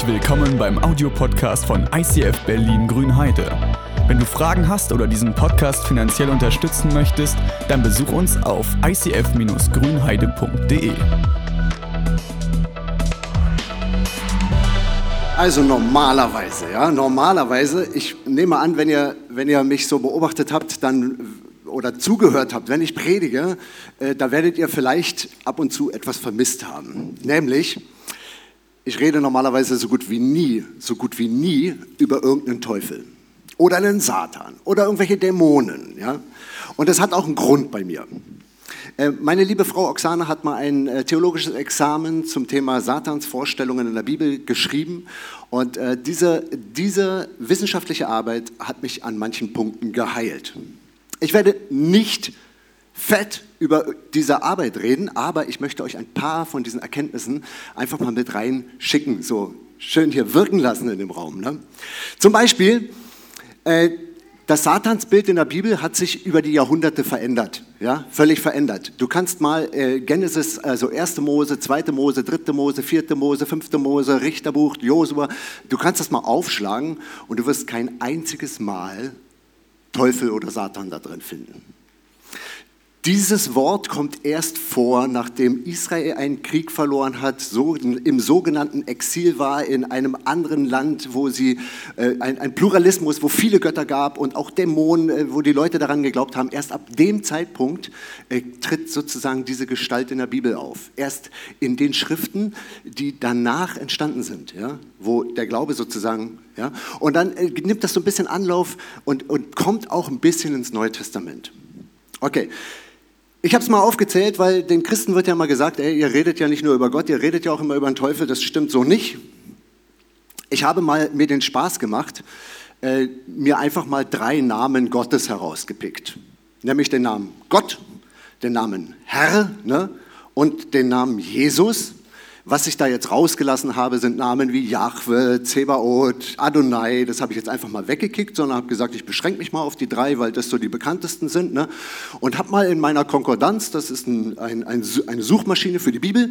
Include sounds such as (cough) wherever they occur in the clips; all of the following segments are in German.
Herzlich willkommen beim Audiopodcast von ICF Berlin Grünheide. Wenn du Fragen hast oder diesen Podcast finanziell unterstützen möchtest, dann besuch uns auf icf-grünheide.de. Also normalerweise, ja, normalerweise, ich nehme an, wenn ihr, wenn ihr mich so beobachtet habt, dann oder zugehört habt, wenn ich predige, äh, da werdet ihr vielleicht ab und zu etwas vermisst haben. Nämlich, ich rede normalerweise so gut wie nie, so gut wie nie über irgendeinen Teufel oder einen Satan oder irgendwelche Dämonen. Ja? Und das hat auch einen Grund bei mir. Äh, meine liebe Frau Oksana hat mal ein äh, theologisches Examen zum Thema Satans Vorstellungen in der Bibel geschrieben. Und äh, diese, diese wissenschaftliche Arbeit hat mich an manchen Punkten geheilt. Ich werde nicht fett über diese Arbeit reden, aber ich möchte euch ein paar von diesen Erkenntnissen einfach mal mit reinschicken, so schön hier wirken lassen in dem Raum. Ne? Zum Beispiel, äh, das Satansbild in der Bibel hat sich über die Jahrhunderte verändert, ja, völlig verändert. Du kannst mal äh, Genesis, also 1. Mose, 2. Mose, 3. Mose, 4. Mose, 5. Mose, Richterbuch, Josua, du kannst das mal aufschlagen und du wirst kein einziges Mal Teufel oder Satan da drin finden. Dieses Wort kommt erst vor, nachdem Israel einen Krieg verloren hat, so im sogenannten Exil war, in einem anderen Land, wo sie äh, ein, ein, Pluralismus, wo viele Götter gab und auch Dämonen, äh, wo die Leute daran geglaubt haben. Erst ab dem Zeitpunkt äh, tritt sozusagen diese Gestalt in der Bibel auf. Erst in den Schriften, die danach entstanden sind, ja, wo der Glaube sozusagen, ja, und dann äh, nimmt das so ein bisschen Anlauf und, und kommt auch ein bisschen ins Neue Testament. Okay. Ich habe es mal aufgezählt, weil den Christen wird ja mal gesagt, ey, ihr redet ja nicht nur über Gott, ihr redet ja auch immer über den Teufel. Das stimmt so nicht. Ich habe mal mir den Spaß gemacht, äh, mir einfach mal drei Namen Gottes herausgepickt. Nämlich den Namen Gott, den Namen Herr ne, und den Namen Jesus. Was ich da jetzt rausgelassen habe, sind Namen wie Jahwe, Zebaoth, Adonai. Das habe ich jetzt einfach mal weggekickt, sondern habe gesagt, ich beschränke mich mal auf die drei, weil das so die bekanntesten sind. Ne? Und habe mal in meiner Konkordanz, das ist ein, ein, ein, eine Suchmaschine für die Bibel,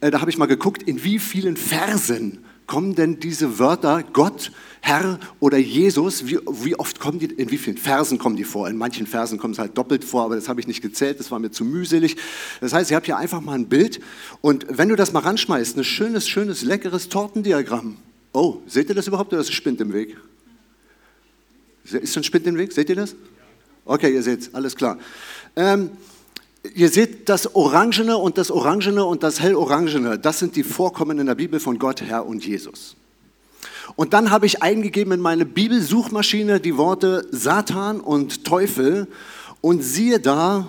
äh, da habe ich mal geguckt, in wie vielen Versen kommen denn diese Wörter Gott, Herr oder Jesus, wie, wie, oft kommen die, in wie vielen Versen kommen die vor? In manchen Versen kommen es halt doppelt vor, aber das habe ich nicht gezählt, das war mir zu mühselig. Das heißt, ihr habt hier einfach mal ein Bild und wenn du das mal ranschmeißt, ein schönes, schönes, leckeres Tortendiagramm. Oh, seht ihr das überhaupt oder ist ein Spind im Weg? Ist ein Spind im Weg? Seht ihr das? Okay, ihr seht es, alles klar. Ähm, Ihr seht das Orangene und das Orangene und das Hellorangene, das sind die Vorkommen in der Bibel von Gott, Herr und Jesus. Und dann habe ich eingegeben in meine Bibelsuchmaschine die Worte Satan und Teufel und siehe da,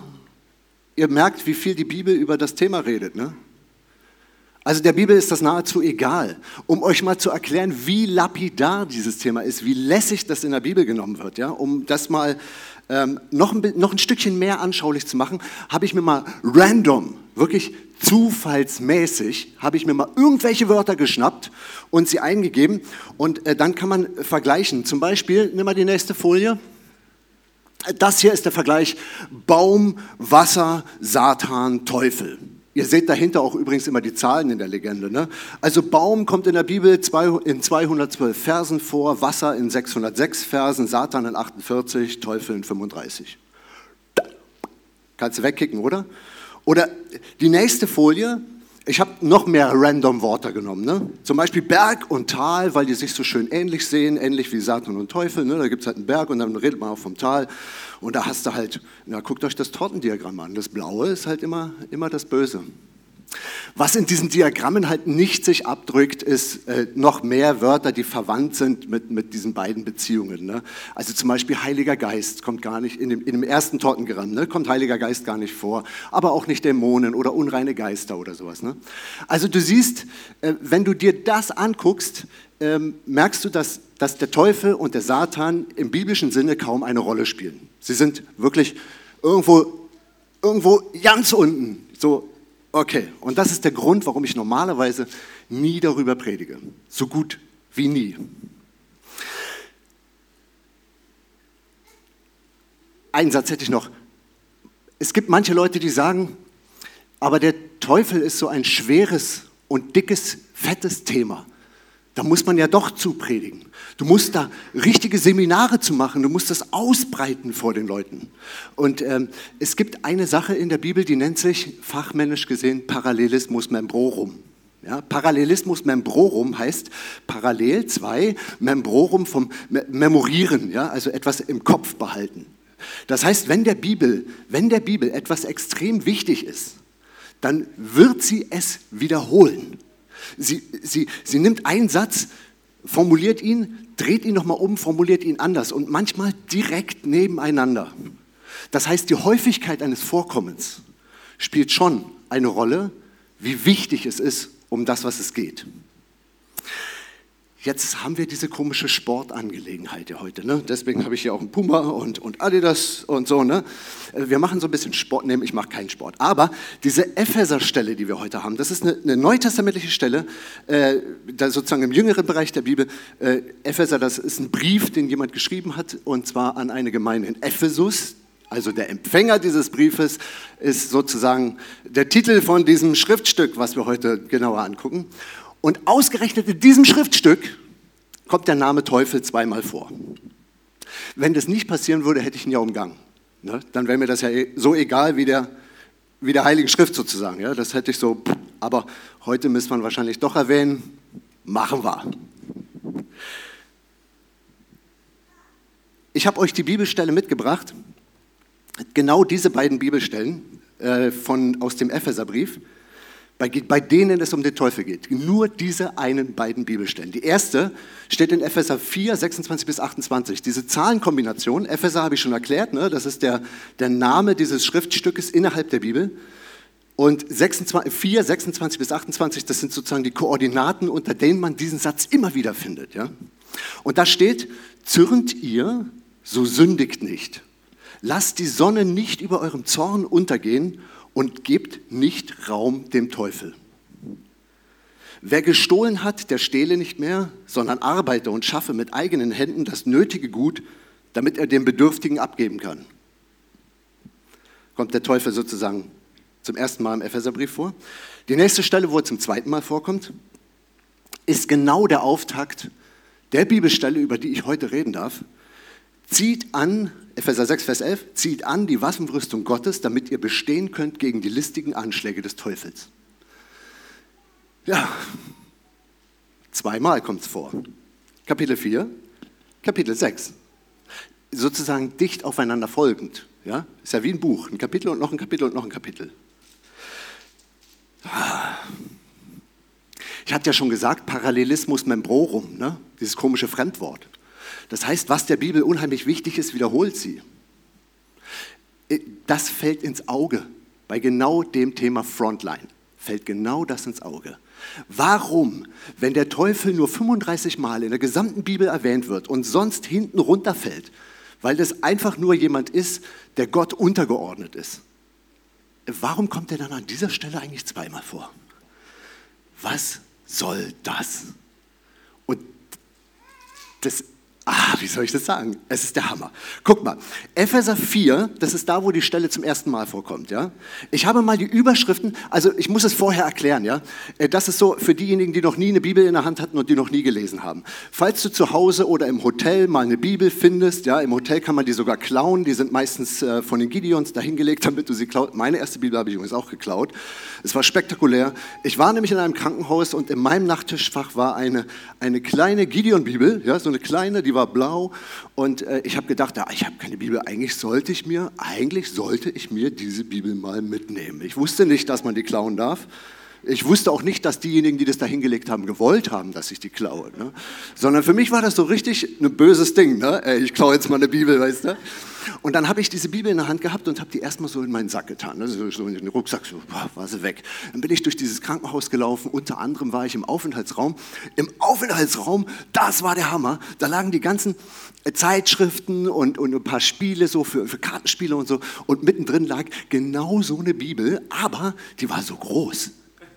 ihr merkt, wie viel die Bibel über das Thema redet. Ne? Also der Bibel ist das nahezu egal. Um euch mal zu erklären, wie lapidar dieses Thema ist, wie lässig das in der Bibel genommen wird, ja, um das mal ähm, noch, ein, noch ein Stückchen mehr anschaulich zu machen, habe ich mir mal random, wirklich zufallsmäßig, habe ich mir mal irgendwelche Wörter geschnappt und sie eingegeben und äh, dann kann man vergleichen. Zum Beispiel, nimm mal die nächste Folie. Das hier ist der Vergleich Baum, Wasser, Satan, Teufel. Ihr seht dahinter auch übrigens immer die Zahlen in der Legende. Ne? Also Baum kommt in der Bibel in 212 Versen vor, Wasser in 606 Versen, Satan in 48, Teufel in 35. Kannst du wegkicken, oder? Oder die nächste Folie, ich habe noch mehr random Worte genommen. Ne? Zum Beispiel Berg und Tal, weil die sich so schön ähnlich sehen, ähnlich wie Satan und Teufel. Ne? Da gibt es halt einen Berg und dann redet man auch vom Tal. Und da hast du halt, na, guckt euch das Tortendiagramm an. Das Blaue ist halt immer, immer das Böse. Was in diesen Diagrammen halt nicht sich abdrückt, ist äh, noch mehr Wörter, die verwandt sind mit, mit diesen beiden Beziehungen. Ne? Also zum Beispiel Heiliger Geist kommt gar nicht, in dem, in dem ersten Tortengramm ne, kommt Heiliger Geist gar nicht vor, aber auch nicht Dämonen oder unreine Geister oder sowas. Ne? Also du siehst, äh, wenn du dir das anguckst, ähm, merkst du, dass, dass der Teufel und der Satan im biblischen Sinne kaum eine Rolle spielen. Sie sind wirklich irgendwo, irgendwo ganz unten, so Okay, und das ist der Grund, warum ich normalerweise nie darüber predige. So gut wie nie. Einen Satz hätte ich noch. Es gibt manche Leute, die sagen, aber der Teufel ist so ein schweres und dickes, fettes Thema. Da muss man ja doch zupredigen. Du musst da richtige Seminare zu machen, du musst das ausbreiten vor den Leuten. Und ähm, es gibt eine Sache in der Bibel, die nennt sich fachmännisch gesehen Parallelismus membrorum. Ja, Parallelismus membrorum heißt parallel zwei, membrorum vom Memorieren, ja, also etwas im Kopf behalten. Das heißt, wenn der Bibel, wenn der Bibel etwas extrem wichtig ist, dann wird sie es wiederholen. Sie, sie, sie nimmt einen Satz, formuliert ihn, dreht ihn nochmal um, formuliert ihn anders und manchmal direkt nebeneinander. Das heißt, die Häufigkeit eines Vorkommens spielt schon eine Rolle, wie wichtig es ist, um das, was es geht. Jetzt haben wir diese komische Sportangelegenheit hier heute. Ne? Deswegen habe ich hier auch einen Puma und, und Adidas und so. Ne? Wir machen so ein bisschen Sport. Nee, ich mache keinen Sport. Aber diese Epheser-Stelle, die wir heute haben, das ist eine, eine neutestamentliche Stelle, äh, sozusagen im jüngeren Bereich der Bibel. Äh, Epheser, das ist ein Brief, den jemand geschrieben hat, und zwar an eine Gemeinde in Ephesus. Also der Empfänger dieses Briefes ist sozusagen der Titel von diesem Schriftstück, was wir heute genauer angucken. Und ausgerechnet in diesem Schriftstück kommt der Name Teufel zweimal vor. Wenn das nicht passieren würde, hätte ich ihn ja umgangen. Ne? Dann wäre mir das ja eh so egal wie der, wie der Heiligen Schrift sozusagen. Ja? Das hätte ich so, aber heute müsste man wahrscheinlich doch erwähnen, machen wir. Ich habe euch die Bibelstelle mitgebracht, genau diese beiden Bibelstellen äh, von, aus dem Epheserbrief bei, bei denen es um den Teufel geht. Nur diese einen beiden Bibelstellen. Die erste steht in Epheser 4, 26 bis 28. Diese Zahlenkombination, Epheser habe ich schon erklärt, ne? das ist der, der Name dieses Schriftstückes innerhalb der Bibel. Und 26, 4, 26 bis 28, das sind sozusagen die Koordinaten, unter denen man diesen Satz immer wieder findet. Ja? Und da steht, zürnt ihr, so sündigt nicht. Lasst die Sonne nicht über eurem Zorn untergehen und gebt nicht Raum dem Teufel. Wer gestohlen hat, der stehle nicht mehr, sondern arbeite und schaffe mit eigenen Händen das nötige Gut, damit er dem Bedürftigen abgeben kann. Kommt der Teufel sozusagen zum ersten Mal im Epheserbrief vor. Die nächste Stelle, wo er zum zweiten Mal vorkommt, ist genau der Auftakt der Bibelstelle, über die ich heute reden darf. Zieht an, Epheser 6, Vers 11, zieht an die Waffenrüstung Gottes, damit ihr bestehen könnt gegen die listigen Anschläge des Teufels. Ja, zweimal kommt es vor. Kapitel 4, Kapitel 6. Sozusagen dicht aufeinander folgend. Ja? Ist ja wie ein Buch, ein Kapitel und noch ein Kapitel und noch ein Kapitel. Ich hatte ja schon gesagt, Parallelismus membrorum, ne? dieses komische Fremdwort. Das heißt, was der Bibel unheimlich wichtig ist, wiederholt sie. Äh, das fällt ins Auge bei genau dem Thema Frontline. Fällt genau das ins Auge. Warum, wenn der Teufel nur 35 Mal in der gesamten Bibel erwähnt wird und sonst hinten runterfällt, weil das einfach nur jemand ist, der Gott untergeordnet ist, warum kommt er dann an dieser Stelle eigentlich zweimal vor? Was soll das? Und das Ah, wie soll ich das sagen? Es ist der Hammer. Guck mal, Epheser 4, das ist da, wo die Stelle zum ersten Mal vorkommt. Ja? Ich habe mal die Überschriften, also ich muss es vorher erklären. Ja? Äh, das ist so für diejenigen, die noch nie eine Bibel in der Hand hatten und die noch nie gelesen haben. Falls du zu Hause oder im Hotel mal eine Bibel findest, ja, im Hotel kann man die sogar klauen, die sind meistens äh, von den Gideons dahingelegt, (laughs) damit du sie klaut. Meine erste Bibel habe ich übrigens auch geklaut. Es war spektakulär. Ich war nämlich in einem Krankenhaus und in meinem Nachttischfach war eine, eine kleine Gideon-Bibel, ja, so eine kleine, die war blau und äh, ich habe gedacht, ja, ich habe keine Bibel, eigentlich sollte ich mir, eigentlich sollte ich mir diese Bibel mal mitnehmen. Ich wusste nicht, dass man die klauen darf. Ich wusste auch nicht, dass diejenigen, die das da hingelegt haben, gewollt haben, dass ich die klaue. Ne? Sondern für mich war das so richtig ein böses Ding. Ne? Ey, ich klaue jetzt mal eine Bibel, weißt du? Und dann habe ich diese Bibel in der Hand gehabt und habe die erstmal so in meinen Sack getan, ne? so, in den Rucksack, so boah, war sie weg. Dann bin ich durch dieses Krankenhaus gelaufen, unter anderem war ich im Aufenthaltsraum. Im Aufenthaltsraum, das war der Hammer, da lagen die ganzen äh, Zeitschriften und, und ein paar Spiele so für, für Kartenspiele und so und mittendrin lag genau so eine Bibel, aber die war so groß.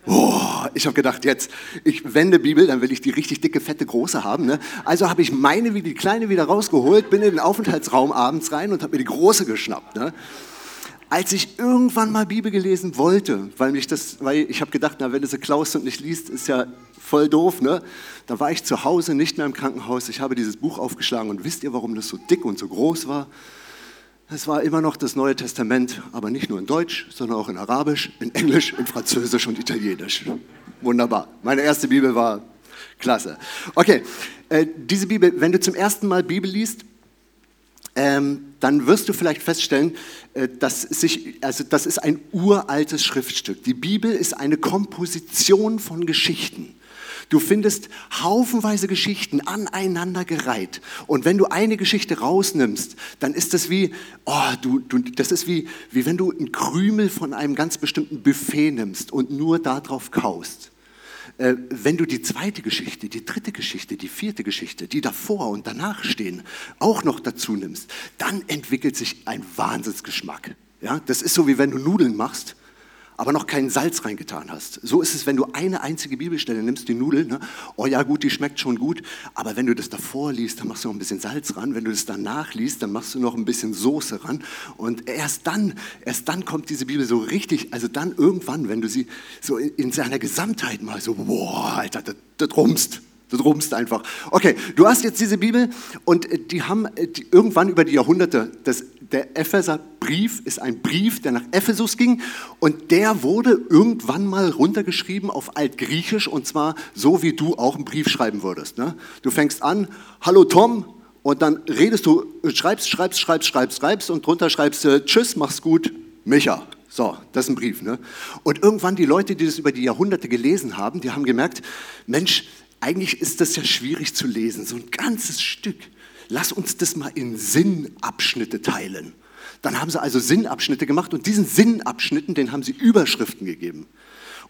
Oh, ich habe gedacht, jetzt, ich wende Bibel, dann will ich die richtig dicke, fette, große haben. Ne? Also habe ich meine wie die kleine wieder rausgeholt, bin in den Aufenthaltsraum abends rein und habe mir die große geschnappt. Ne? als ich irgendwann mal Bibel gelesen wollte, weil mich das, weil ich habe gedacht, na, wenn du sie klaust und nicht liest, ist ja voll doof, ne? Da war ich zu Hause, nicht mehr im Krankenhaus. Ich habe dieses Buch aufgeschlagen und wisst ihr, warum das so dick und so groß war? Es war immer noch das Neue Testament, aber nicht nur in Deutsch, sondern auch in Arabisch, in Englisch, in Französisch und Italienisch. Wunderbar. Meine erste Bibel war klasse. Okay, äh, diese Bibel, wenn du zum ersten Mal Bibel liest, ähm, dann wirst du vielleicht feststellen, äh, dass sich, also das ist ein uraltes Schriftstück. Die Bibel ist eine Komposition von Geschichten. Du findest haufenweise Geschichten aneinandergereiht. Und wenn du eine Geschichte rausnimmst, dann ist das wie, oh, du, du, das ist wie, wie wenn du einen Krümel von einem ganz bestimmten Buffet nimmst und nur darauf kaust. Äh, wenn du die zweite Geschichte, die dritte Geschichte, die vierte Geschichte, die davor und danach stehen, auch noch dazu nimmst, dann entwickelt sich ein Wahnsinnsgeschmack. Ja, das ist so wie wenn du Nudeln machst aber noch keinen Salz reingetan hast. So ist es, wenn du eine einzige Bibelstelle nimmst, die Nudeln, ne? oh ja gut, die schmeckt schon gut, aber wenn du das davor liest, dann machst du noch ein bisschen Salz ran, wenn du das danach liest, dann machst du noch ein bisschen Soße ran und erst dann, erst dann kommt diese Bibel so richtig, also dann irgendwann, wenn du sie so in, in seiner Gesamtheit mal so, boah, Alter, das, das rumst, Du rumst einfach. Okay, du hast jetzt diese Bibel und äh, die haben äh, die irgendwann über die Jahrhunderte, das, der Epheserbrief ist ein Brief, der nach Ephesus ging und der wurde irgendwann mal runtergeschrieben auf Altgriechisch und zwar so, wie du auch einen Brief schreiben würdest. Ne? Du fängst an, hallo Tom, und dann redest du, schreibst, schreibst, schreibst, schreibst, schreibst und drunter schreibst du, tschüss, mach's gut, Micha. So, das ist ein Brief. Ne? Und irgendwann die Leute, die das über die Jahrhunderte gelesen haben, die haben gemerkt, Mensch, eigentlich ist das ja schwierig zu lesen, so ein ganzes Stück. Lass uns das mal in Sinnabschnitte teilen. Dann haben sie also Sinnabschnitte gemacht und diesen Sinnabschnitten, den haben sie Überschriften gegeben.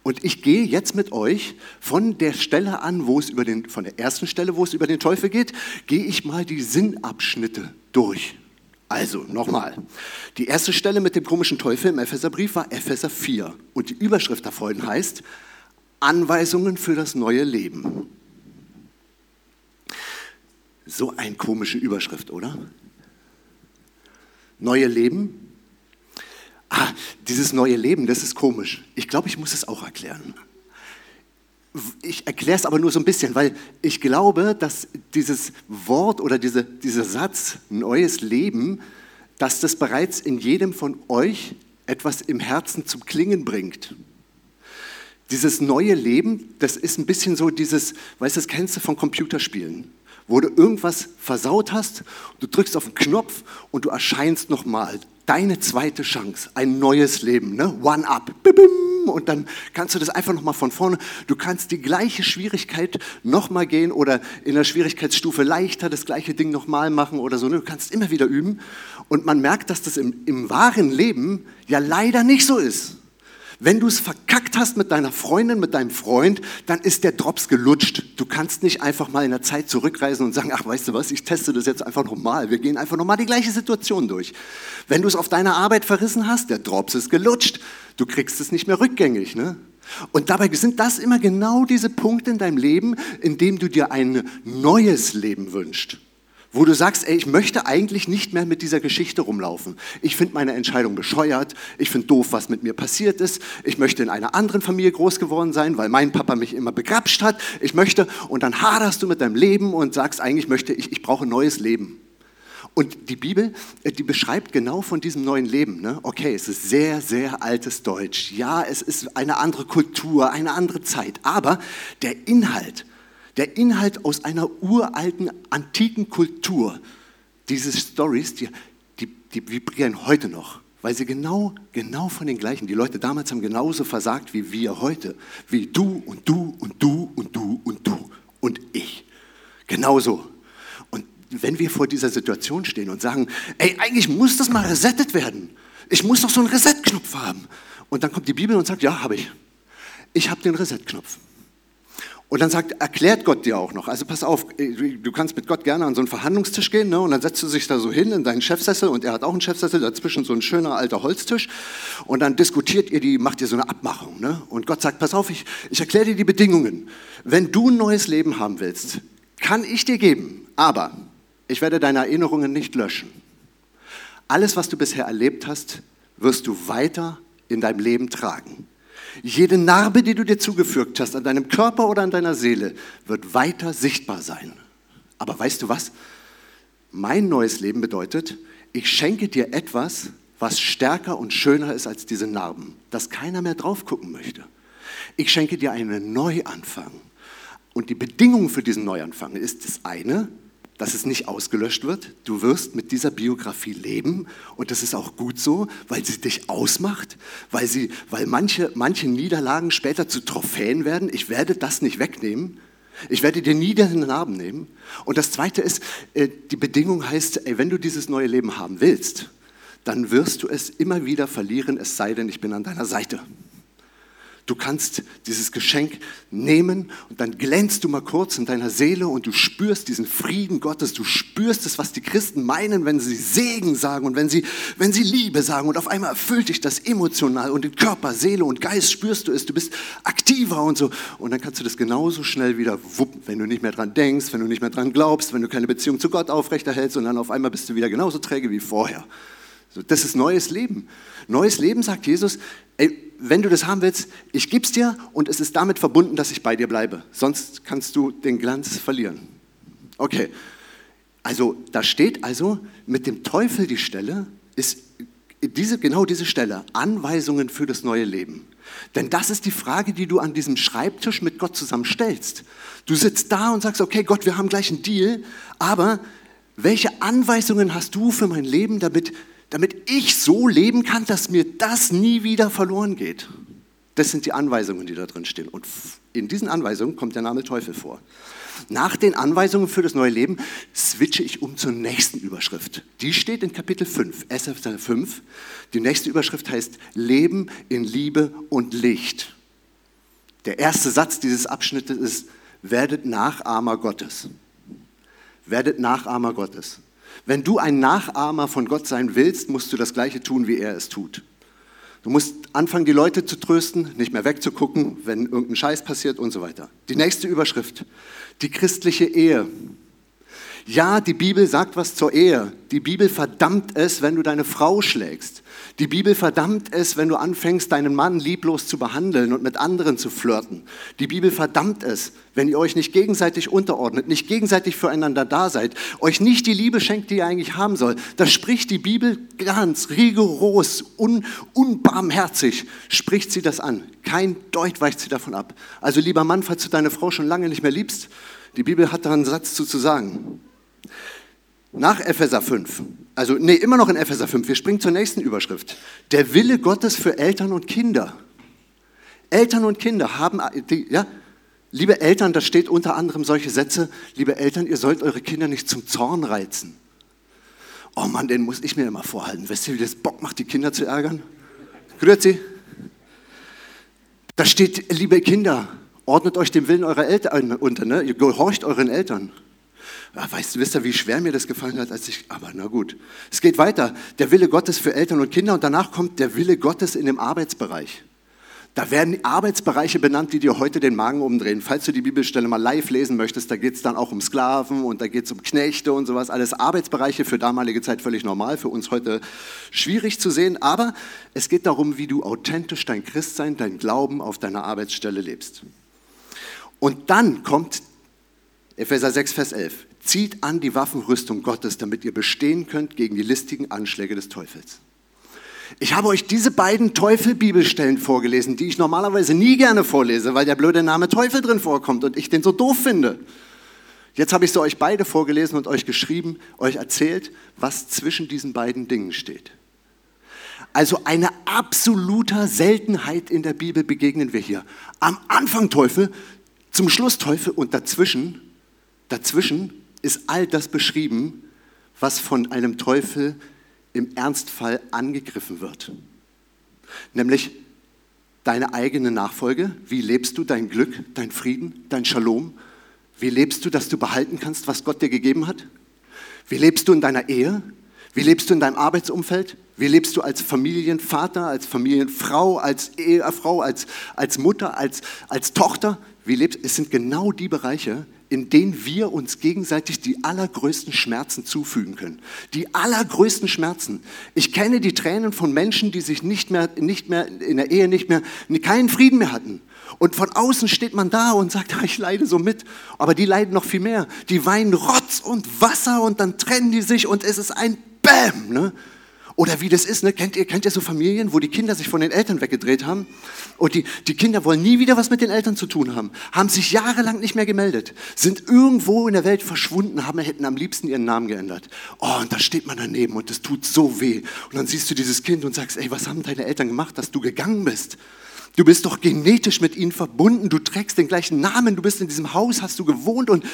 Und ich gehe jetzt mit euch von der Stelle an, wo es über den, von der ersten Stelle, wo es über den Teufel geht, gehe ich mal die Sinnabschnitte durch. Also nochmal. Die erste Stelle mit dem komischen Teufel im Epheserbrief war Epheser 4. Und die Überschrift davon heißt Anweisungen für das neue Leben. So eine komische Überschrift, oder? Neue Leben? Ah, dieses neue Leben, das ist komisch. Ich glaube, ich muss es auch erklären. Ich erkläre es aber nur so ein bisschen, weil ich glaube, dass dieses Wort oder diese, dieser Satz, neues Leben, dass das bereits in jedem von euch etwas im Herzen zum Klingen bringt. Dieses neue Leben, das ist ein bisschen so dieses, weißt du, das kennst du von Computerspielen wo du irgendwas versaut hast, du drückst auf den Knopf und du erscheinst nochmal. Deine zweite Chance, ein neues Leben, ne? One up. Und dann kannst du das einfach nochmal von vorne. Du kannst die gleiche Schwierigkeit nochmal gehen oder in der Schwierigkeitsstufe leichter das gleiche Ding nochmal machen oder so. Ne? Du kannst immer wieder üben. Und man merkt, dass das im, im wahren Leben ja leider nicht so ist. Wenn du es verkackt hast mit deiner Freundin, mit deinem Freund, dann ist der Drops gelutscht. Du kannst nicht einfach mal in der Zeit zurückreisen und sagen, ach weißt du was, ich teste das jetzt einfach nochmal. Wir gehen einfach nochmal die gleiche Situation durch. Wenn du es auf deiner Arbeit verrissen hast, der Drops ist gelutscht. Du kriegst es nicht mehr rückgängig. Ne? Und dabei sind das immer genau diese Punkte in deinem Leben, in dem du dir ein neues Leben wünschst wo du sagst, ey, ich möchte eigentlich nicht mehr mit dieser Geschichte rumlaufen. Ich finde meine Entscheidung bescheuert, ich finde doof, was mit mir passiert ist, ich möchte in einer anderen Familie groß geworden sein, weil mein Papa mich immer begrapscht hat, ich möchte, und dann haderst du mit deinem Leben und sagst, eigentlich möchte ich, ich brauche ein neues Leben. Und die Bibel, äh, die beschreibt genau von diesem neuen Leben. Ne? Okay, es ist sehr, sehr altes Deutsch. Ja, es ist eine andere Kultur, eine andere Zeit. Aber der Inhalt der Inhalt aus einer uralten, antiken Kultur. Diese Stories, die, die, die vibrieren heute noch, weil sie genau, genau von den gleichen, die Leute damals haben genauso versagt wie wir heute, wie du und du und du und du und du und ich. Genauso. Und wenn wir vor dieser Situation stehen und sagen, ey, eigentlich muss das mal resettet werden. Ich muss doch so einen Reset-Knopf haben. Und dann kommt die Bibel und sagt, ja, habe ich. Ich habe den Reset-Knopf. Und dann sagt, erklärt Gott dir auch noch. Also pass auf, du kannst mit Gott gerne an so einen Verhandlungstisch gehen ne? und dann setzt du dich da so hin in deinen Chefsessel und er hat auch einen Chefsessel, dazwischen so ein schöner alter Holztisch und dann diskutiert ihr die, macht ihr so eine Abmachung. Ne? Und Gott sagt, pass auf, ich, ich erkläre dir die Bedingungen. Wenn du ein neues Leben haben willst, kann ich dir geben, aber ich werde deine Erinnerungen nicht löschen. Alles, was du bisher erlebt hast, wirst du weiter in deinem Leben tragen. Jede Narbe, die du dir zugefügt hast, an deinem Körper oder an deiner Seele, wird weiter sichtbar sein. Aber weißt du was? Mein neues Leben bedeutet, ich schenke dir etwas, was stärker und schöner ist als diese Narben, dass keiner mehr drauf gucken möchte. Ich schenke dir einen Neuanfang. Und die Bedingung für diesen Neuanfang ist das eine, dass es nicht ausgelöscht wird. Du wirst mit dieser Biografie leben und das ist auch gut so, weil sie dich ausmacht, weil, sie, weil manche, manche Niederlagen später zu Trophäen werden. Ich werde das nicht wegnehmen. Ich werde dir nie den Narben nehmen. Und das Zweite ist, äh, die Bedingung heißt, wenn du dieses neue Leben haben willst, dann wirst du es immer wieder verlieren, es sei denn, ich bin an deiner Seite. Du kannst dieses Geschenk nehmen und dann glänzt du mal kurz in deiner Seele und du spürst diesen Frieden Gottes. Du spürst es, was die Christen meinen, wenn sie Segen sagen und wenn sie, wenn sie Liebe sagen. Und auf einmal erfüllt dich das emotional und in Körper, Seele und Geist spürst du es. Du bist aktiver und so. Und dann kannst du das genauso schnell wieder wuppen, wenn du nicht mehr dran denkst, wenn du nicht mehr dran glaubst, wenn du keine Beziehung zu Gott aufrechterhältst und dann auf einmal bist du wieder genauso träge wie vorher. Das ist neues Leben. Neues Leben, sagt Jesus, ey, wenn du das haben willst, ich gebe es dir und es ist damit verbunden, dass ich bei dir bleibe. Sonst kannst du den Glanz verlieren. Okay, also da steht also mit dem Teufel die Stelle, ist diese, genau diese Stelle, Anweisungen für das neue Leben. Denn das ist die Frage, die du an diesem Schreibtisch mit Gott zusammen stellst. Du sitzt da und sagst, okay Gott, wir haben gleich einen Deal, aber welche Anweisungen hast du für mein Leben, damit damit ich so leben kann, dass mir das nie wieder verloren geht. Das sind die Anweisungen, die da drin stehen. Und in diesen Anweisungen kommt der Name Teufel vor. Nach den Anweisungen für das neue Leben switche ich um zur nächsten Überschrift. Die steht in Kapitel 5, SF 5. Die nächste Überschrift heißt Leben in Liebe und Licht. Der erste Satz dieses Abschnittes ist, werdet Nachahmer Gottes. Werdet Nachahmer Gottes. Wenn du ein Nachahmer von Gott sein willst, musst du das Gleiche tun, wie er es tut. Du musst anfangen, die Leute zu trösten, nicht mehr wegzugucken, wenn irgendein Scheiß passiert und so weiter. Die nächste Überschrift, die christliche Ehe. Ja, die Bibel sagt was zur Ehe. Die Bibel verdammt es, wenn du deine Frau schlägst. Die Bibel verdammt es, wenn du anfängst, deinen Mann lieblos zu behandeln und mit anderen zu flirten. Die Bibel verdammt es, wenn ihr euch nicht gegenseitig unterordnet, nicht gegenseitig füreinander da seid, euch nicht die Liebe schenkt, die ihr eigentlich haben soll. Da spricht die Bibel ganz rigoros, un, unbarmherzig, spricht sie das an. Kein Deut weicht sie davon ab. Also lieber Mann, falls du deine Frau schon lange nicht mehr liebst, die Bibel hat da einen Satz zu, zu sagen. Nach Epheser 5, also nee, immer noch in Epheser 5, wir springen zur nächsten Überschrift. Der Wille Gottes für Eltern und Kinder. Eltern und Kinder haben, ja, liebe Eltern, da steht unter anderem solche Sätze, liebe Eltern, ihr sollt eure Kinder nicht zum Zorn reizen. Oh Mann, den muss ich mir immer vorhalten. Wisst ihr, wie das Bock macht, die Kinder zu ärgern? Grüezi. Da steht, liebe Kinder, ordnet euch dem Willen eurer Eltern unter, ne? ihr gehorcht euren Eltern. Ja, weißt du, wisst ihr, wie schwer mir das gefallen hat, als ich, aber na gut. Es geht weiter. Der Wille Gottes für Eltern und Kinder und danach kommt der Wille Gottes in dem Arbeitsbereich. Da werden Arbeitsbereiche benannt, die dir heute den Magen umdrehen. Falls du die Bibelstelle mal live lesen möchtest, da geht es dann auch um Sklaven und da geht es um Knechte und sowas. Alles Arbeitsbereiche für damalige Zeit völlig normal, für uns heute schwierig zu sehen. Aber es geht darum, wie du authentisch dein Christsein, dein Glauben auf deiner Arbeitsstelle lebst. Und dann kommt Epheser 6, Vers 11. Zieht an die Waffenrüstung Gottes, damit ihr bestehen könnt gegen die listigen Anschläge des Teufels. Ich habe euch diese beiden Teufel-Bibelstellen vorgelesen, die ich normalerweise nie gerne vorlese, weil der blöde Name Teufel drin vorkommt und ich den so doof finde. Jetzt habe ich sie euch beide vorgelesen und euch geschrieben, euch erzählt, was zwischen diesen beiden Dingen steht. Also eine absoluter Seltenheit in der Bibel begegnen wir hier. Am Anfang Teufel, zum Schluss Teufel und dazwischen, dazwischen ist all das beschrieben, was von einem Teufel im Ernstfall angegriffen wird. Nämlich deine eigene Nachfolge. Wie lebst du dein Glück, dein Frieden, dein Shalom? Wie lebst du, dass du behalten kannst, was Gott dir gegeben hat? Wie lebst du in deiner Ehe? Wie lebst du in deinem Arbeitsumfeld? Wie lebst du als Familienvater, als Familienfrau, als Ehefrau, als, als Mutter, als, als Tochter? Wie lebst, es sind genau die Bereiche, in denen wir uns gegenseitig die allergrößten Schmerzen zufügen können. Die allergrößten Schmerzen. Ich kenne die Tränen von Menschen, die sich nicht mehr, nicht mehr in der Ehe nicht mehr, keinen Frieden mehr hatten. Und von außen steht man da und sagt, ich leide so mit. Aber die leiden noch viel mehr. Die weinen Rotz und Wasser und dann trennen die sich und es ist ein Bäm. Ne? Oder wie das ist, ne? kennt, ihr, kennt ihr so Familien, wo die Kinder sich von den Eltern weggedreht haben und die, die Kinder wollen nie wieder was mit den Eltern zu tun haben, haben sich jahrelang nicht mehr gemeldet, sind irgendwo in der Welt verschwunden, haben, hätten am liebsten ihren Namen geändert. Oh, und da steht man daneben und das tut so weh. Und dann siehst du dieses Kind und sagst, ey, was haben deine Eltern gemacht, dass du gegangen bist? Du bist doch genetisch mit ihnen verbunden, du trägst den gleichen Namen, du bist in diesem Haus, hast du gewohnt und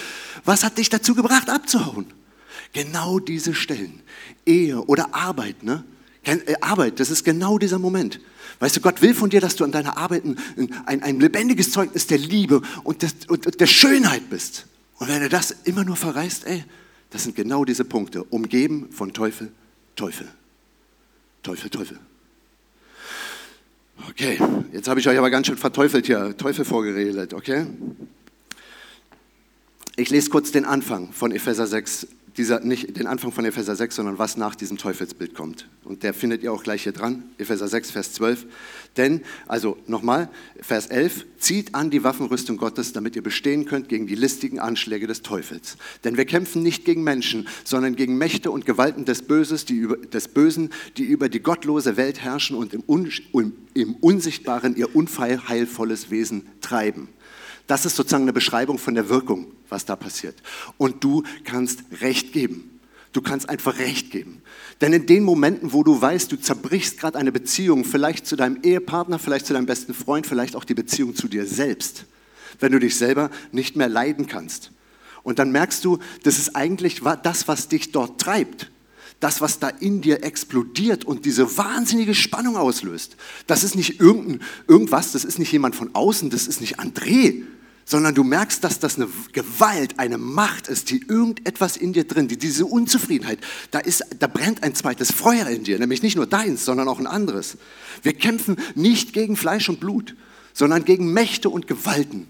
was hat dich dazu gebracht, abzuhauen? Genau diese Stellen. Ehe oder Arbeit, ne? Äh, Arbeit, das ist genau dieser Moment. Weißt du, Gott will von dir, dass du an deiner Arbeit ein, ein, ein lebendiges Zeugnis der Liebe und, des, und der Schönheit bist. Und wenn du das immer nur verreist, ey, das sind genau diese Punkte, umgeben von Teufel, Teufel, Teufel, Teufel. Okay, jetzt habe ich euch aber ganz schön verteufelt hier, Teufel vorgeredet, okay? Ich lese kurz den Anfang von Epheser 6, dieser, nicht den Anfang von Epheser 6, sondern was nach diesem Teufelsbild kommt. Und der findet ihr auch gleich hier dran, Epheser 6, Vers 12. Denn, also nochmal, Vers 11, zieht an die Waffenrüstung Gottes, damit ihr bestehen könnt gegen die listigen Anschläge des Teufels. Denn wir kämpfen nicht gegen Menschen, sondern gegen Mächte und Gewalten des, Böses, die über, des Bösen, die über die gottlose Welt herrschen und im, Un, im Unsichtbaren ihr unheilvolles Wesen treiben. Das ist sozusagen eine Beschreibung von der Wirkung, was da passiert. Und du kannst Recht geben. Du kannst einfach Recht geben. Denn in den Momenten, wo du weißt, du zerbrichst gerade eine Beziehung, vielleicht zu deinem Ehepartner, vielleicht zu deinem besten Freund, vielleicht auch die Beziehung zu dir selbst, wenn du dich selber nicht mehr leiden kannst. Und dann merkst du, das ist eigentlich das, was dich dort treibt. Das, was da in dir explodiert und diese wahnsinnige Spannung auslöst. Das ist nicht irgendwas, das ist nicht jemand von außen, das ist nicht André, sondern du merkst, dass das eine Gewalt, eine Macht ist, die irgendetwas in dir drin, die diese Unzufriedenheit, da, ist, da brennt ein zweites Feuer in dir, nämlich nicht nur deins, sondern auch ein anderes. Wir kämpfen nicht gegen Fleisch und Blut, sondern gegen Mächte und Gewalten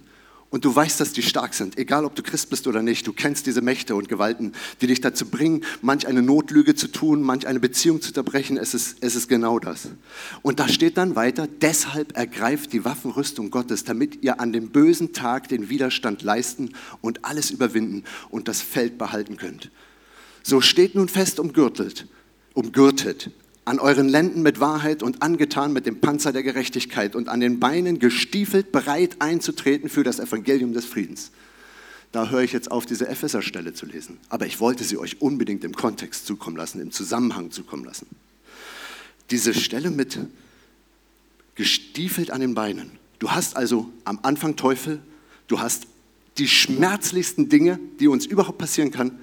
und du weißt, dass die stark sind, egal ob du Christ bist oder nicht. Du kennst diese Mächte und Gewalten, die dich dazu bringen, manch eine Notlüge zu tun, manch eine Beziehung zu unterbrechen. Es ist, es ist genau das. Und da steht dann weiter, deshalb ergreift die Waffenrüstung Gottes, damit ihr an dem bösen Tag den Widerstand leisten und alles überwinden und das Feld behalten könnt. So steht nun fest umgürtet, umgürtet an euren Lenden mit Wahrheit und angetan mit dem Panzer der Gerechtigkeit und an den Beinen gestiefelt, bereit einzutreten für das Evangelium des Friedens. Da höre ich jetzt auf, diese Epheser-Stelle zu lesen. Aber ich wollte sie euch unbedingt im Kontext zukommen lassen, im Zusammenhang zukommen lassen. Diese Stelle mit gestiefelt an den Beinen. Du hast also am Anfang Teufel, du hast die schmerzlichsten Dinge, die uns überhaupt passieren kann,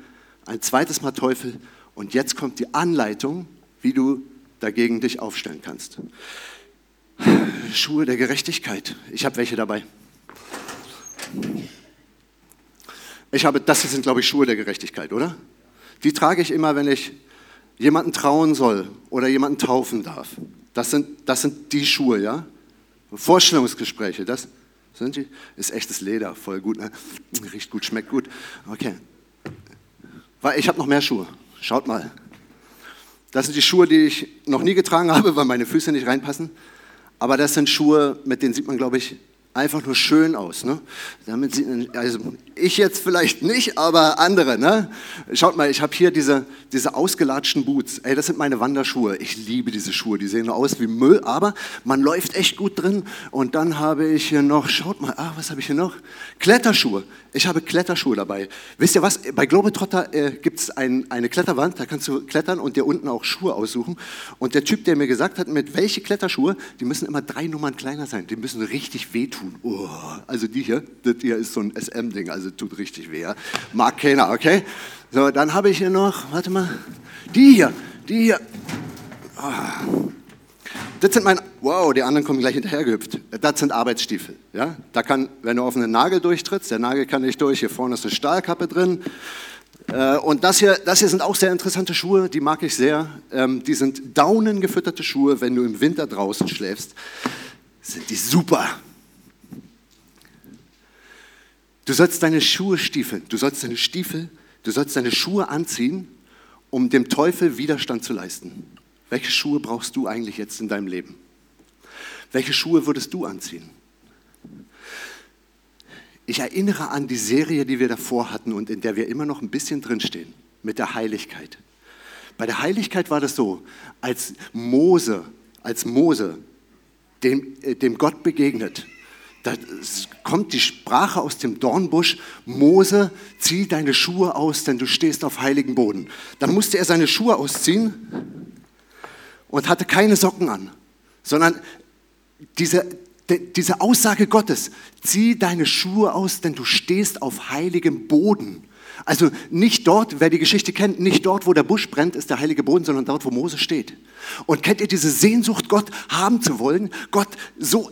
ein zweites Mal Teufel und jetzt kommt die Anleitung, wie du dagegen dich aufstellen kannst. Schuhe der Gerechtigkeit. Ich habe welche dabei. Ich habe, das sind, glaube ich, Schuhe der Gerechtigkeit, oder? Die trage ich immer, wenn ich jemanden trauen soll oder jemanden taufen darf. Das sind, das sind die Schuhe, ja? Vorstellungsgespräche, das sind die. Ist echtes Leder, voll gut, ne? Riecht gut, schmeckt gut. Okay. Ich habe noch mehr Schuhe. Schaut mal. Das sind die Schuhe, die ich noch nie getragen habe, weil meine Füße nicht reinpassen. Aber das sind Schuhe, mit denen sieht man, glaube ich, einfach nur schön aus. Ne? Damit sieht, also ich jetzt vielleicht nicht, aber andere. Ne? Schaut mal, ich habe hier diese, diese ausgelatschten Boots. Ey, das sind meine Wanderschuhe. Ich liebe diese Schuhe. Die sehen aus wie Müll, aber man läuft echt gut drin. Und dann habe ich hier noch, schaut mal, ah, was habe ich hier noch? Kletterschuhe. Ich habe Kletterschuhe dabei. Wisst ihr was? Bei Globetrotter äh, gibt es ein, eine Kletterwand, da kannst du klettern und dir unten auch Schuhe aussuchen. Und der Typ, der mir gesagt hat, mit welche Kletterschuhe, die müssen immer drei Nummern kleiner sein. Die müssen richtig wehtun. Oh, also die hier, das hier ist so ein SM-Ding, also tut richtig weh. Mag keiner, okay? So, dann habe ich hier noch, warte mal, die hier, die hier. Oh. Das sind meine, wow, die anderen kommen gleich hinterhergehüpft. Das sind Arbeitsstiefel. Ja? Da kann, wenn du auf einen Nagel durchtrittst, der Nagel kann nicht durch, hier vorne ist eine Stahlkappe drin. Äh, und das hier, das hier sind auch sehr interessante Schuhe, die mag ich sehr. Ähm, die sind daunengefütterte Schuhe, wenn du im Winter draußen schläfst. Sind die super. Du sollst deine Schuhe stiefeln, du sollst deine Stiefel, du sollst deine Schuhe anziehen, um dem Teufel Widerstand zu leisten. Welche Schuhe brauchst du eigentlich jetzt in deinem Leben? Welche Schuhe würdest du anziehen? Ich erinnere an die Serie, die wir davor hatten und in der wir immer noch ein bisschen drinstehen, mit der Heiligkeit. Bei der Heiligkeit war das so, als Mose, als Mose dem, äh, dem Gott begegnet, da kommt die Sprache aus dem Dornbusch, Mose, zieh deine Schuhe aus, denn du stehst auf heiligen Boden. Dann musste er seine Schuhe ausziehen und hatte keine Socken an, sondern diese, diese Aussage Gottes, zieh deine Schuhe aus, denn du stehst auf heiligem Boden. Also nicht dort, wer die Geschichte kennt, nicht dort, wo der Busch brennt, ist der heilige Boden, sondern dort, wo Mose steht. Und kennt ihr diese Sehnsucht, Gott haben zu wollen, Gott so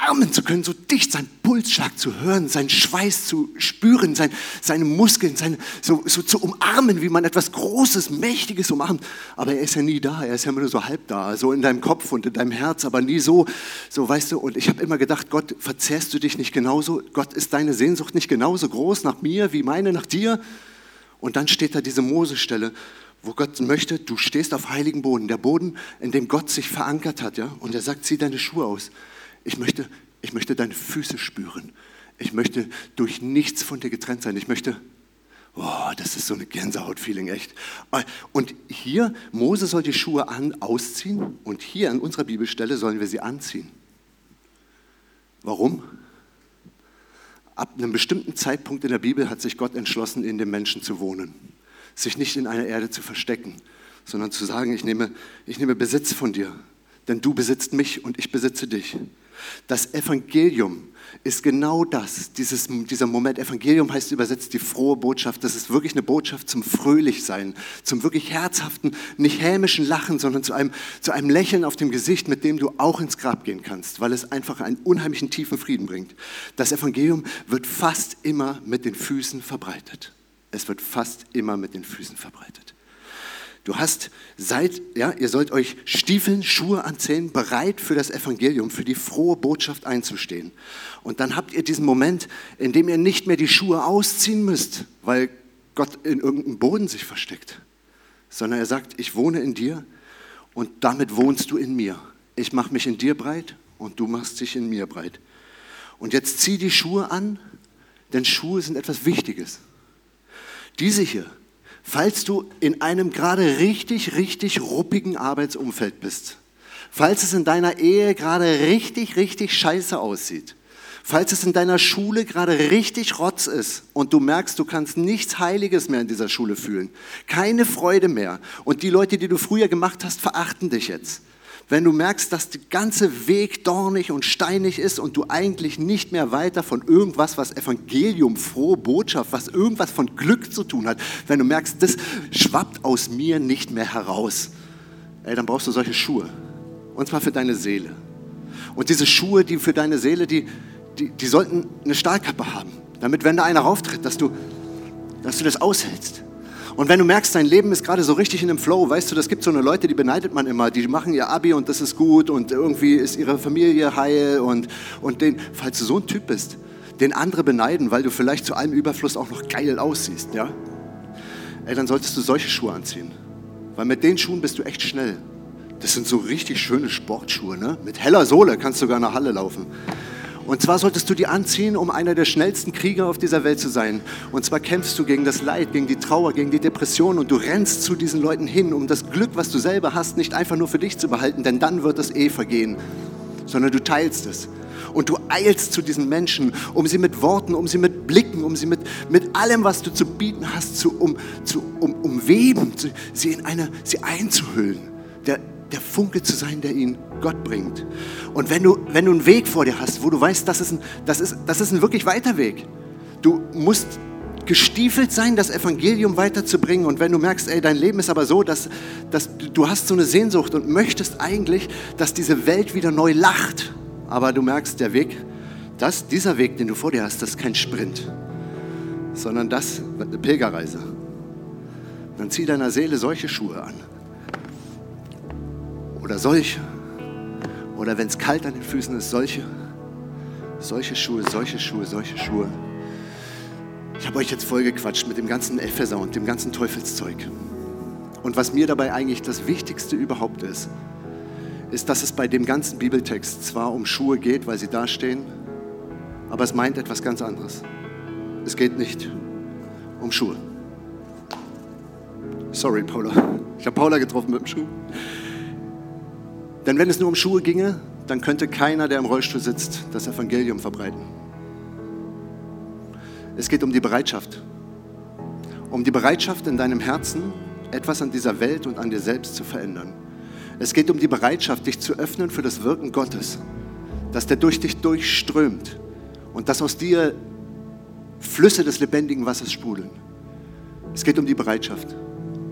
umarmen zu können, so dicht sein Pulsschlag zu hören, seinen Schweiß zu spüren, sein, seine Muskeln sein, so, so zu umarmen, wie man etwas Großes, Mächtiges umarmt. Aber er ist ja nie da, er ist ja immer nur so halb da, so in deinem Kopf und in deinem Herz, aber nie so, so weißt du. Und ich habe immer gedacht, Gott, verzehrst du dich nicht genauso? Gott, ist deine Sehnsucht nicht genauso groß nach mir wie meine nach dir? Und dann steht da diese Mosestelle, wo Gott möchte, du stehst auf heiligen Boden, der Boden, in dem Gott sich verankert hat, ja? Und er sagt, zieh deine Schuhe aus. Ich möchte, ich möchte deine Füße spüren. Ich möchte durch nichts von dir getrennt sein. Ich möchte, oh, das ist so eine Gänsehaut-Feeling, echt. Und hier, Mose soll die Schuhe an, ausziehen und hier an unserer Bibelstelle sollen wir sie anziehen. Warum? Ab einem bestimmten Zeitpunkt in der Bibel hat sich Gott entschlossen, in dem Menschen zu wohnen. Sich nicht in einer Erde zu verstecken, sondern zu sagen, ich nehme, ich nehme Besitz von dir, denn du besitzt mich und ich besitze dich. Das Evangelium ist genau das, dieses, dieser Moment. Evangelium heißt übersetzt die frohe Botschaft. Das ist wirklich eine Botschaft zum Fröhlichsein, zum wirklich herzhaften, nicht hämischen Lachen, sondern zu einem, zu einem Lächeln auf dem Gesicht, mit dem du auch ins Grab gehen kannst, weil es einfach einen unheimlichen tiefen Frieden bringt. Das Evangelium wird fast immer mit den Füßen verbreitet. Es wird fast immer mit den Füßen verbreitet. Du hast seid, ja, ihr sollt euch Stiefeln, Schuhe anziehen, bereit für das Evangelium, für die frohe Botschaft einzustehen. Und dann habt ihr diesen Moment, in dem ihr nicht mehr die Schuhe ausziehen müsst, weil Gott in irgendeinem Boden sich versteckt, sondern er sagt, ich wohne in dir und damit wohnst du in mir. Ich mache mich in dir breit und du machst dich in mir breit. Und jetzt zieh die Schuhe an, denn Schuhe sind etwas Wichtiges. Diese hier, falls du in einem gerade richtig, richtig ruppigen Arbeitsumfeld bist, falls es in deiner Ehe gerade richtig, richtig scheiße aussieht, falls es in deiner Schule gerade richtig Rotz ist und du merkst, du kannst nichts Heiliges mehr in dieser Schule fühlen, keine Freude mehr und die Leute, die du früher gemacht hast, verachten dich jetzt wenn du merkst, dass der ganze Weg dornig und steinig ist und du eigentlich nicht mehr weiter von irgendwas, was Evangelium, frohe Botschaft, was irgendwas von Glück zu tun hat, wenn du merkst, das schwappt aus mir nicht mehr heraus, ey, dann brauchst du solche Schuhe. Und zwar für deine Seele. Und diese Schuhe, die für deine Seele, die, die, die sollten eine Stahlkappe haben, damit, wenn da einer rauftritt, dass du, dass du das aushältst. Und wenn du merkst, dein Leben ist gerade so richtig in dem Flow, weißt du, das gibt so eine Leute, die beneidet man immer, die machen ihr Abi und das ist gut und irgendwie ist ihre Familie heil und, und den, falls du so ein Typ bist, den andere beneiden, weil du vielleicht zu allem Überfluss auch noch geil aussiehst, ja? Ey, dann solltest du solche Schuhe anziehen. Weil mit den Schuhen bist du echt schnell. Das sind so richtig schöne Sportschuhe, ne? Mit heller Sohle kannst du sogar nach Halle laufen. Und zwar solltest du die anziehen, um einer der schnellsten Krieger auf dieser Welt zu sein. Und zwar kämpfst du gegen das Leid, gegen die Trauer, gegen die Depression und du rennst zu diesen Leuten hin, um das Glück, was du selber hast, nicht einfach nur für dich zu behalten, denn dann wird es eh vergehen, sondern du teilst es. Und du eilst zu diesen Menschen, um sie mit Worten, um sie mit Blicken, um sie mit, mit allem, was du zu bieten hast, zu, um, zu, um, umweben, sie in eine, sie einzuhüllen. Der, der Funke zu sein, der ihn Gott bringt. Und wenn du, wenn du einen Weg vor dir hast, wo du weißt, das ist, ein, das, ist, das ist ein wirklich weiter Weg, du musst gestiefelt sein, das Evangelium weiterzubringen. Und wenn du merkst, ey, dein Leben ist aber so, dass, dass du hast so eine Sehnsucht und möchtest eigentlich, dass diese Welt wieder neu lacht, aber du merkst, der Weg, das, dieser Weg, den du vor dir hast, das ist kein Sprint, sondern das eine Pilgerreise. Dann zieh deiner Seele solche Schuhe an oder solche. Oder wenn es kalt an den Füßen ist, solche. Solche Schuhe, solche Schuhe, solche Schuhe. Ich habe euch jetzt vollgequatscht mit dem ganzen Epheser und dem ganzen Teufelszeug. Und was mir dabei eigentlich das Wichtigste überhaupt ist, ist, dass es bei dem ganzen Bibeltext zwar um Schuhe geht, weil sie da stehen, aber es meint etwas ganz anderes. Es geht nicht um Schuhe. Sorry, Paula. Ich habe Paula getroffen mit dem Schuh. Denn wenn es nur um Schuhe ginge, dann könnte keiner, der im Rollstuhl sitzt, das Evangelium verbreiten. Es geht um die Bereitschaft. Um die Bereitschaft in deinem Herzen, etwas an dieser Welt und an dir selbst zu verändern. Es geht um die Bereitschaft, dich zu öffnen für das Wirken Gottes, dass der durch dich durchströmt und dass aus dir Flüsse des lebendigen Wassers sprudeln. Es geht um die Bereitschaft,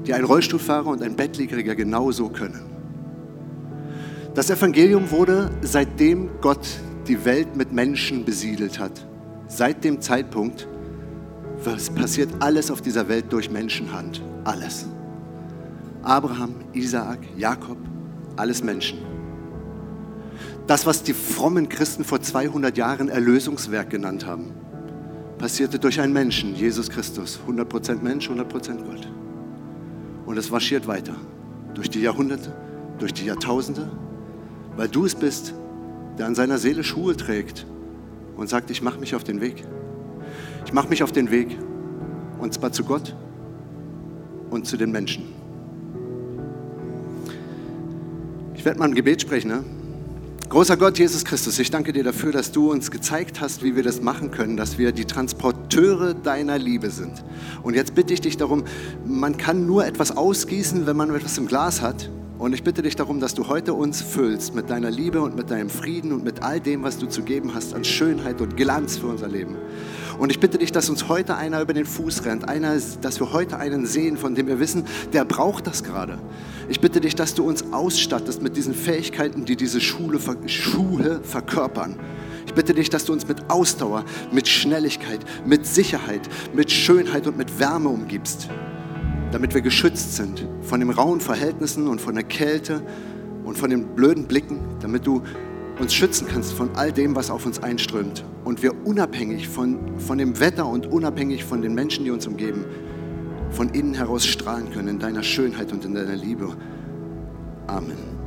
die ein Rollstuhlfahrer und ein Bettlägeriger genauso können. Das Evangelium wurde, seitdem Gott die Welt mit Menschen besiedelt hat, seit dem Zeitpunkt, was passiert alles auf dieser Welt durch Menschenhand. Alles. Abraham, Isaak, Jakob, alles Menschen. Das, was die frommen Christen vor 200 Jahren Erlösungswerk genannt haben, passierte durch einen Menschen, Jesus Christus. 100% Mensch, 100% Gott. Und es marschiert weiter. Durch die Jahrhunderte, durch die Jahrtausende, weil du es bist, der an seiner Seele Schuhe trägt und sagt, ich mache mich auf den Weg. Ich mache mich auf den Weg. Und zwar zu Gott und zu den Menschen. Ich werde mal ein Gebet sprechen. Ne? Großer Gott, Jesus Christus, ich danke dir dafür, dass du uns gezeigt hast, wie wir das machen können, dass wir die Transporteure deiner Liebe sind. Und jetzt bitte ich dich darum, man kann nur etwas ausgießen, wenn man etwas im Glas hat. Und ich bitte dich darum, dass du heute uns füllst mit deiner Liebe und mit deinem Frieden und mit all dem, was du zu geben hast an Schönheit und Glanz für unser Leben. Und ich bitte dich, dass uns heute einer über den Fuß rennt, einer, dass wir heute einen sehen, von dem wir wissen, der braucht das gerade. Ich bitte dich, dass du uns ausstattest mit diesen Fähigkeiten, die diese Schule, Schuhe verkörpern. Ich bitte dich, dass du uns mit Ausdauer, mit Schnelligkeit, mit Sicherheit, mit Schönheit und mit Wärme umgibst damit wir geschützt sind von den rauen Verhältnissen und von der Kälte und von den blöden Blicken, damit du uns schützen kannst von all dem, was auf uns einströmt und wir unabhängig von, von dem Wetter und unabhängig von den Menschen, die uns umgeben, von innen heraus strahlen können in deiner Schönheit und in deiner Liebe. Amen.